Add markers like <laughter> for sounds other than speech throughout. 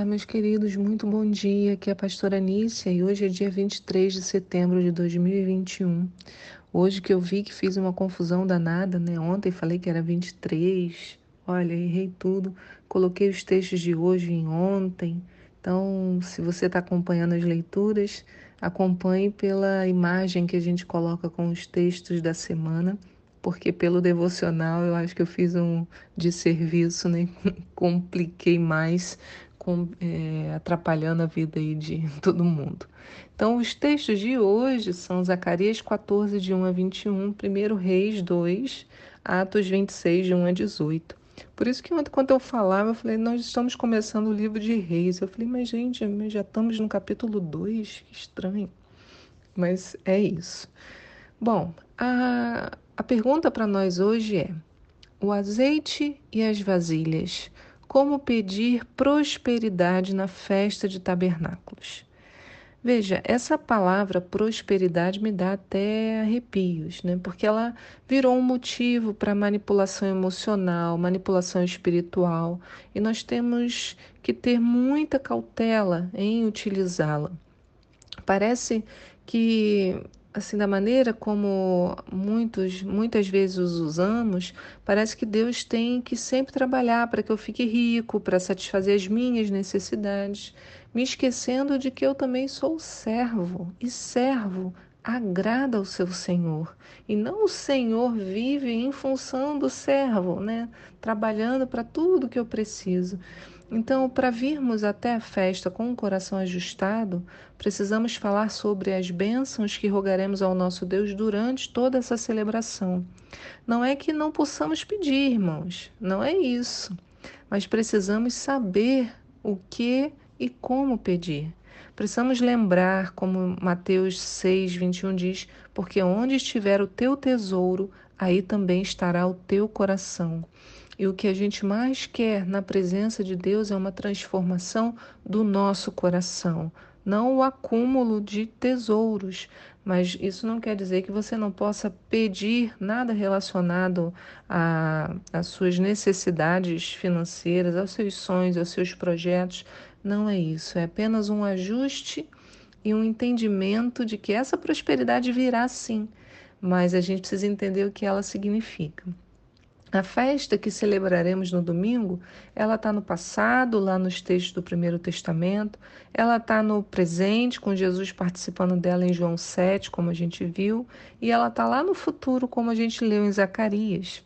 Olá, meus queridos, muito bom dia. Aqui é a pastora Nícia e hoje é dia 23 de setembro de 2021. Hoje que eu vi que fiz uma confusão danada, né? Ontem falei que era 23. Olha, errei tudo. Coloquei os textos de hoje em ontem. Então, se você está acompanhando as leituras, acompanhe pela imagem que a gente coloca com os textos da semana porque pelo devocional eu acho que eu fiz um desserviço, né? <laughs> Compliquei mais, com, é, atrapalhando a vida aí de <laughs> todo mundo. Então, os textos de hoje são Zacarias 14, de 1 a 21, 1 Reis 2, Atos 26, de 1 a 18. Por isso que ontem, quando eu falava, eu falei, nós estamos começando o livro de Reis. Eu falei, mas gente, já estamos no capítulo 2, que estranho. Mas é isso. Bom, a, a pergunta para nós hoje é: o azeite e as vasilhas, como pedir prosperidade na festa de tabernáculos? Veja, essa palavra prosperidade me dá até arrepios, né? Porque ela virou um motivo para manipulação emocional, manipulação espiritual, e nós temos que ter muita cautela em utilizá-la. Parece que assim da maneira como muitos muitas vezes os usamos, parece que Deus tem que sempre trabalhar para que eu fique rico, para satisfazer as minhas necessidades, me esquecendo de que eu também sou servo e servo agrada ao seu Senhor. E não o Senhor vive em função do servo, né? Trabalhando para tudo que eu preciso. Então, para virmos até a festa com o coração ajustado, precisamos falar sobre as bênçãos que rogaremos ao nosso Deus durante toda essa celebração. Não é que não possamos pedir, irmãos, não é isso. Mas precisamos saber o que e como pedir. Precisamos lembrar, como Mateus 6, 21 diz: Porque onde estiver o teu tesouro, aí também estará o teu coração. E o que a gente mais quer na presença de Deus é uma transformação do nosso coração, não o acúmulo de tesouros. Mas isso não quer dizer que você não possa pedir nada relacionado às suas necessidades financeiras, aos seus sonhos, aos seus projetos. Não é isso. É apenas um ajuste e um entendimento de que essa prosperidade virá sim, mas a gente precisa entender o que ela significa. A festa que celebraremos no domingo, ela está no passado, lá nos textos do Primeiro Testamento, ela está no presente, com Jesus participando dela em João 7, como a gente viu, e ela está lá no futuro, como a gente leu em Zacarias,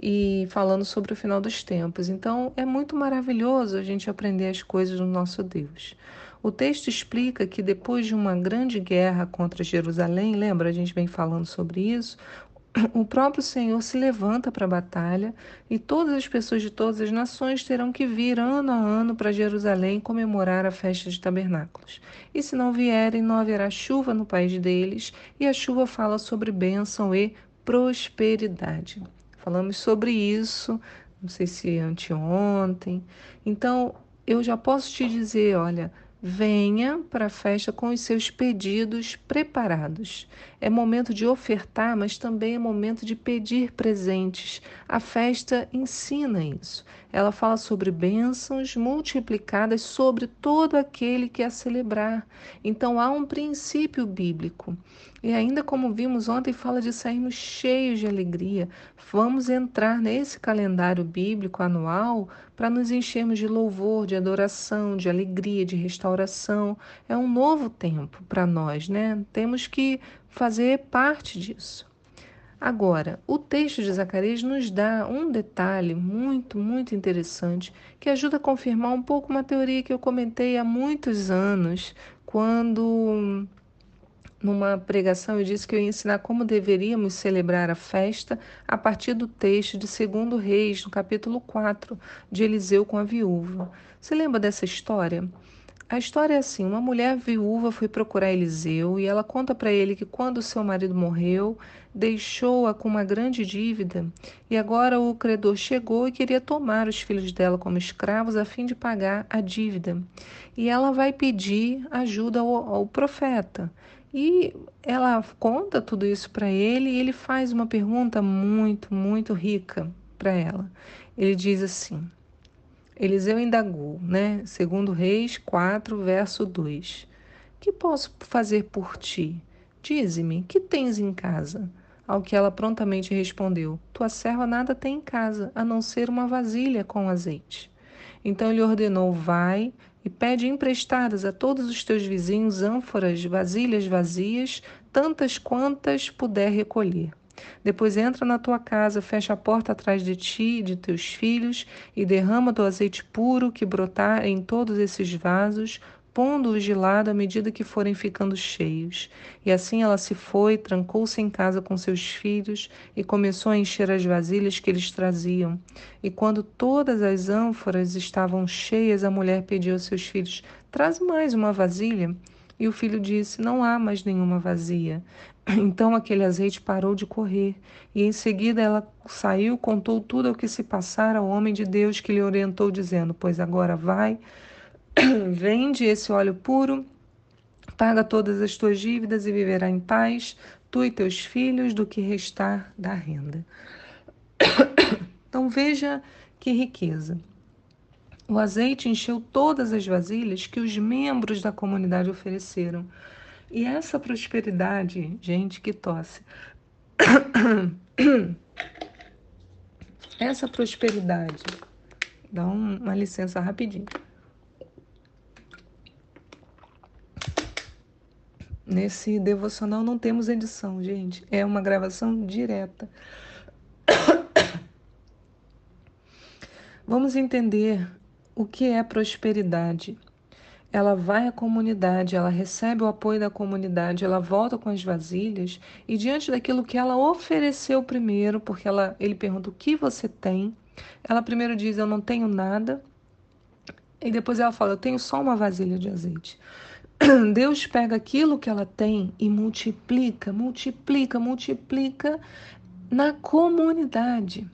e falando sobre o final dos tempos. Então, é muito maravilhoso a gente aprender as coisas do nosso Deus. O texto explica que depois de uma grande guerra contra Jerusalém, lembra, a gente vem falando sobre isso, <coughs> o próprio Senhor se levanta para a batalha e todas as pessoas de todas as nações terão que vir ano a ano para Jerusalém comemorar a festa de tabernáculos. E se não vierem, não haverá chuva no país deles, e a chuva fala sobre bênção e prosperidade. Falamos sobre isso, não sei se anteontem. Então, eu já posso te dizer, olha, Venha para a festa com os seus pedidos preparados. É momento de ofertar, mas também é momento de pedir presentes. A festa ensina isso. Ela fala sobre bênçãos multiplicadas sobre todo aquele que a celebrar. Então há um princípio bíblico. E ainda como vimos ontem, fala de sairmos cheios de alegria. Vamos entrar nesse calendário bíblico anual para nos enchermos de louvor, de adoração, de alegria, de restauração. É um novo tempo para nós, né? Temos que fazer parte disso. Agora, o texto de Zacarias nos dá um detalhe muito, muito interessante que ajuda a confirmar um pouco uma teoria que eu comentei há muitos anos, quando numa pregação, eu disse que eu ia ensinar como deveríamos celebrar a festa a partir do texto de 2 Reis, no capítulo 4, de Eliseu com a viúva. Você lembra dessa história? A história é assim: uma mulher viúva foi procurar Eliseu e ela conta para ele que quando seu marido morreu, deixou-a com uma grande dívida e agora o credor chegou e queria tomar os filhos dela como escravos a fim de pagar a dívida. E ela vai pedir ajuda ao, ao profeta. E ela conta tudo isso para ele e ele faz uma pergunta muito, muito rica para ela. Ele diz assim: Eliseu indagou, né? Segundo Reis 4, verso 2. Que posso fazer por ti? Dize-me, que tens em casa? Ao que ela prontamente respondeu: Tua serva nada tem em casa, a não ser uma vasilha com azeite. Então ele ordenou: Vai e pede emprestadas a todos os teus vizinhos ânforas, vasilhas vazias, tantas quantas puder recolher. Depois entra na tua casa, fecha a porta atrás de ti e de teus filhos e derrama do azeite puro que brotar em todos esses vasos, pondo-os de lado à medida que forem ficando cheios. E assim ela se foi, trancou-se em casa com seus filhos e começou a encher as vasilhas que eles traziam. E quando todas as ânforas estavam cheias, a mulher pediu aos seus filhos: Traz mais uma vasilha. E o filho disse: Não há mais nenhuma vazia. <clears throat> Então aquele azeite parou de correr, e em seguida ela saiu, contou tudo o que se passara ao homem de Deus que lhe orientou, dizendo: Pois agora vai, <coughs> vende esse óleo puro, paga todas as tuas dívidas e viverá em paz, tu e teus filhos, do que restar da renda. <coughs> Então veja que riqueza. O azeite encheu todas as vasilhas que os membros da comunidade ofereceram. E essa prosperidade, gente que tosse, <coughs> essa prosperidade, dá uma licença rapidinho. Nesse devocional não temos edição, gente. É uma gravação direta. <coughs> Vamos entender o que é prosperidade ela vai à comunidade, ela recebe o apoio da comunidade, ela volta com as vasilhas e diante daquilo que ela ofereceu primeiro, porque ela, ele pergunta o que você tem, ela primeiro diz eu não tenho nada e depois ela fala eu tenho só uma vasilha de azeite. <clears throat> Deus pega aquilo que ela tem e multiplica, multiplica, multiplica na comunidade.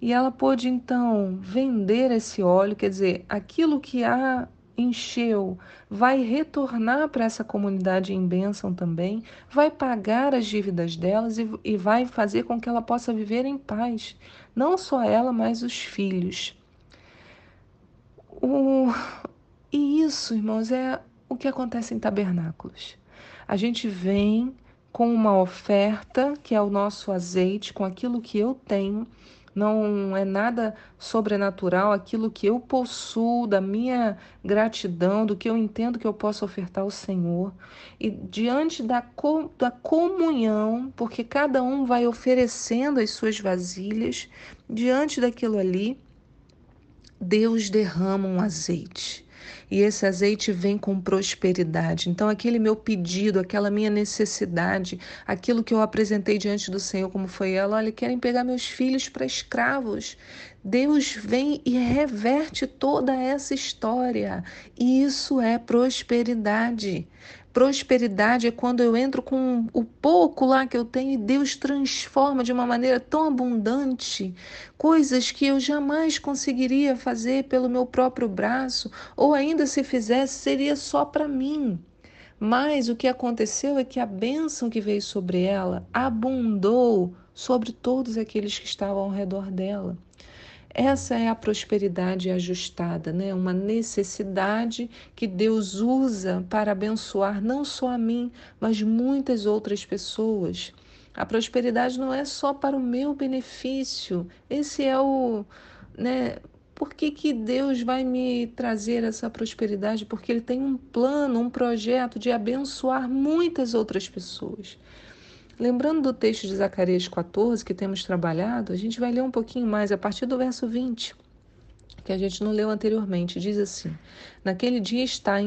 E ela pôde então vender esse óleo, quer dizer, aquilo que há encheu, vai retornar para essa comunidade em bênção também, vai pagar as dívidas delas e, e vai fazer com que ela possa viver em paz. Não só ela, mas os filhos. O... E isso, irmãos, é o que acontece em tabernáculos. A gente vem com uma oferta, que é o nosso azeite, com aquilo que eu tenho, não é nada sobrenatural aquilo que eu possuo, da minha gratidão, do que eu entendo que eu posso ofertar ao Senhor. E diante da, da comunhão, porque cada um vai oferecendo as suas vasilhas, diante daquilo ali, Deus derrama um azeite e esse azeite vem com prosperidade. Então, aquele meu pedido, aquela minha necessidade, aquilo que eu apresentei diante do Senhor, como foi ela, olha, querem pegar meus filhos para escravos. Deus vem e reverte toda essa história. E isso é prosperidade. Prosperidade é quando eu entro com o pouco lá que eu tenho e Deus transforma de uma maneira tão abundante coisas que eu jamais conseguiria fazer pelo meu próprio braço, ou ainda se fizesse, seria só para mim. Mas o que aconteceu é que a bênção que veio sobre ela abundou sobre todos aqueles que estavam ao redor dela. Essa é a prosperidade ajustada, né? Uma necessidade que Deus usa para abençoar não só a mim, mas muitas outras pessoas. A prosperidade não é só para o meu benefício. Esse é o, né? Por que, que Deus vai me trazer essa prosperidade? Porque Ele tem um plano, um projeto de abençoar muitas outras pessoas. Lembrando do texto de Zacarias 14 que temos trabalhado, a gente vai ler um pouquinho mais a partir do verso 20, que a gente não leu anteriormente. Diz assim: Naquele dia está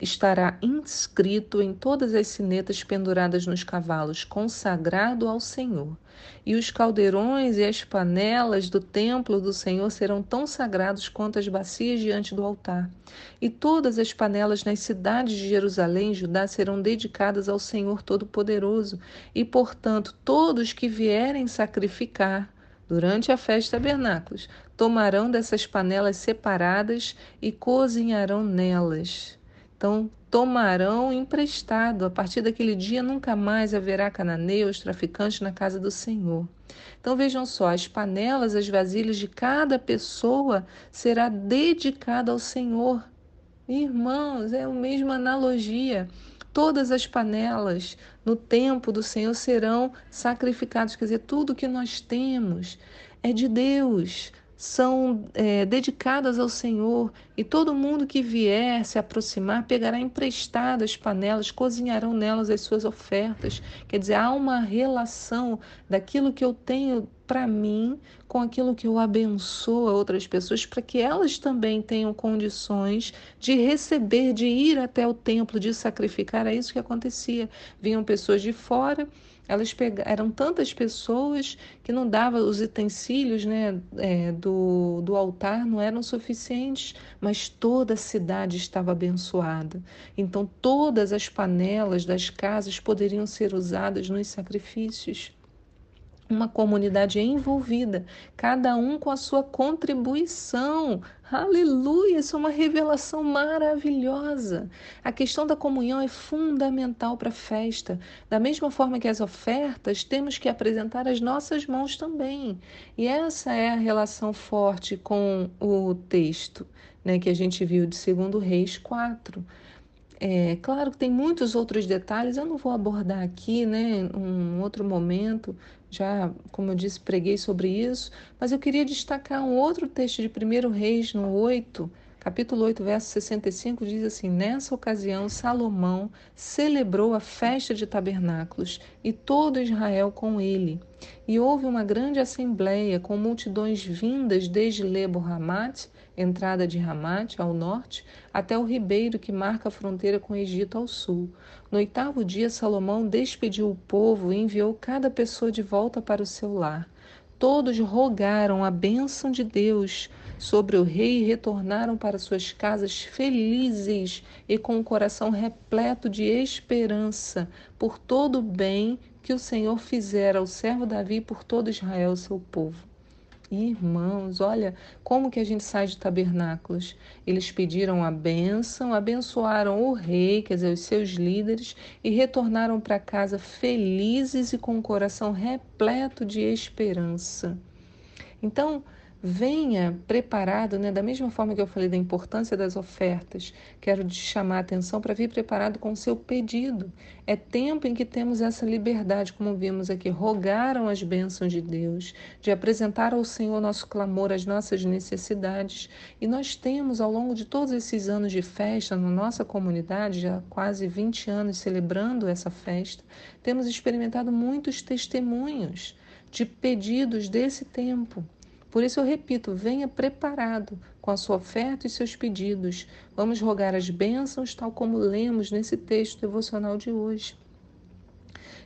estará inscrito em todas as sinetas penduradas nos cavalos, consagrado ao Senhor. E os caldeirões e as panelas do templo do Senhor serão tão sagrados quanto as bacias diante do altar. E todas as panelas nas cidades de Jerusalém e Judá serão dedicadas ao Senhor Todo-Poderoso. E, portanto, todos que vierem sacrificar durante a festa tabernáculos tomarão dessas panelas separadas e cozinharão nelas. Então, tomarão emprestado. A partir daquele dia, nunca mais haverá cananeus, traficantes na casa do Senhor. Então, vejam só: as panelas, as vasilhas de cada pessoa será dedicada ao Senhor. Irmãos, é a mesma analogia. Todas as panelas no tempo do Senhor serão sacrificadas, quer dizer, tudo que nós temos é de Deus são é, dedicadas ao Senhor, e todo mundo que vier se aproximar pegará emprestadas panelas, cozinharão nelas as suas ofertas. Quer dizer, há uma relação daquilo que eu tenho para mim com aquilo que eu abençoo a outras pessoas, para que elas também tenham condições de receber, de ir até o templo, de sacrificar. É isso que acontecia. Vinham pessoas de fora elas pegaram, eram tantas pessoas que não dava os utensílios né, é, do, do altar não eram suficientes, mas toda a cidade estava abençoada. Então todas as panelas das casas poderiam ser usadas nos sacrifícios uma comunidade envolvida, cada um com a sua contribuição. Aleluia! Isso é uma revelação maravilhosa. A questão da comunhão é fundamental para a festa. Da mesma forma que as ofertas, temos que apresentar as nossas mãos também. E essa é a relação forte com o texto né, que a gente viu de 2 Reis 4. É claro que tem muitos outros detalhes, eu não vou abordar aqui, né, um outro momento, já, como eu disse, preguei sobre isso, mas eu queria destacar um outro texto de 1 Reis, no 8, capítulo 8, verso 65, diz assim: Nessa ocasião, Salomão celebrou a festa de tabernáculos e todo Israel com ele. E houve uma grande assembleia com multidões vindas desde Lebo-Hamat, entrada de Hamat, ao norte, até o ribeiro que marca a fronteira com o Egito ao sul. No oitavo dia, Salomão despediu o povo e enviou cada pessoa de volta para o seu lar. Todos rogaram a bênção de Deus sobre o rei e retornaram para suas casas felizes e com o coração repleto de esperança por todo o bem que o Senhor fizera ao servo Davi por todo Israel, seu povo. Irmãos, olha como que a gente sai de tabernáculos. Eles pediram a bênção, abençoaram o rei, quer dizer, os seus líderes, e retornaram para casa felizes e com o coração repleto de esperança. Então, venha preparado, né? Da mesma forma que eu falei da importância das ofertas, quero te chamar a atenção para vir preparado com o seu pedido. É tempo em que temos essa liberdade, como vimos aqui, rogaram as bênçãos de Deus, de apresentar ao Senhor nosso clamor, as nossas necessidades. E nós temos, ao longo de todos esses anos de festa, na nossa comunidade, já quase 20 anos celebrando essa festa, temos experimentado muitos testemunhos de pedidos desse tempo por isso eu repito, venha preparado com a sua oferta e seus pedidos. Vamos rogar as bênçãos, tal como lemos nesse texto devocional de hoje.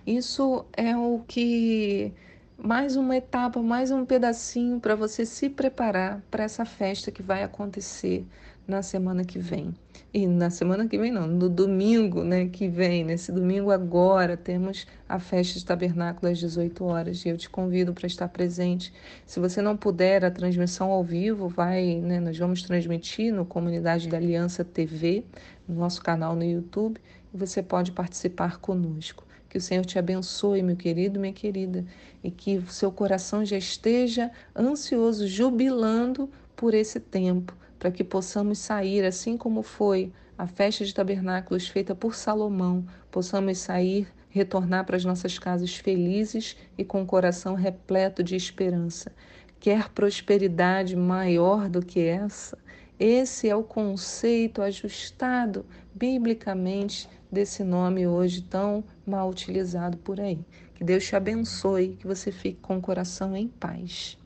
Isso é o que mais uma etapa, mais um pedacinho para você se preparar para essa festa que vai acontecer na semana que vem. E na semana que vem não, no domingo, né, que vem, nesse domingo agora, temos a festa de tabernáculo às 18 horas. E eu te convido para estar presente. Se você não puder a transmissão ao vivo, vai, né, nós vamos transmitir no Comunidade da Aliança TV, no nosso canal no YouTube, e você pode participar conosco. Que o Senhor te abençoe, meu querido, minha querida, e que o seu coração já esteja ansioso, jubilando por esse tempo para que possamos sair, assim como foi a festa de tabernáculos feita por Salomão, possamos sair, retornar para as nossas casas felizes e com o coração repleto de esperança. Quer prosperidade maior do que essa? Esse é o conceito ajustado biblicamente desse nome hoje tão mal utilizado por aí. Que Deus te abençoe, que você fique com o coração em paz.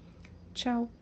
Tchau.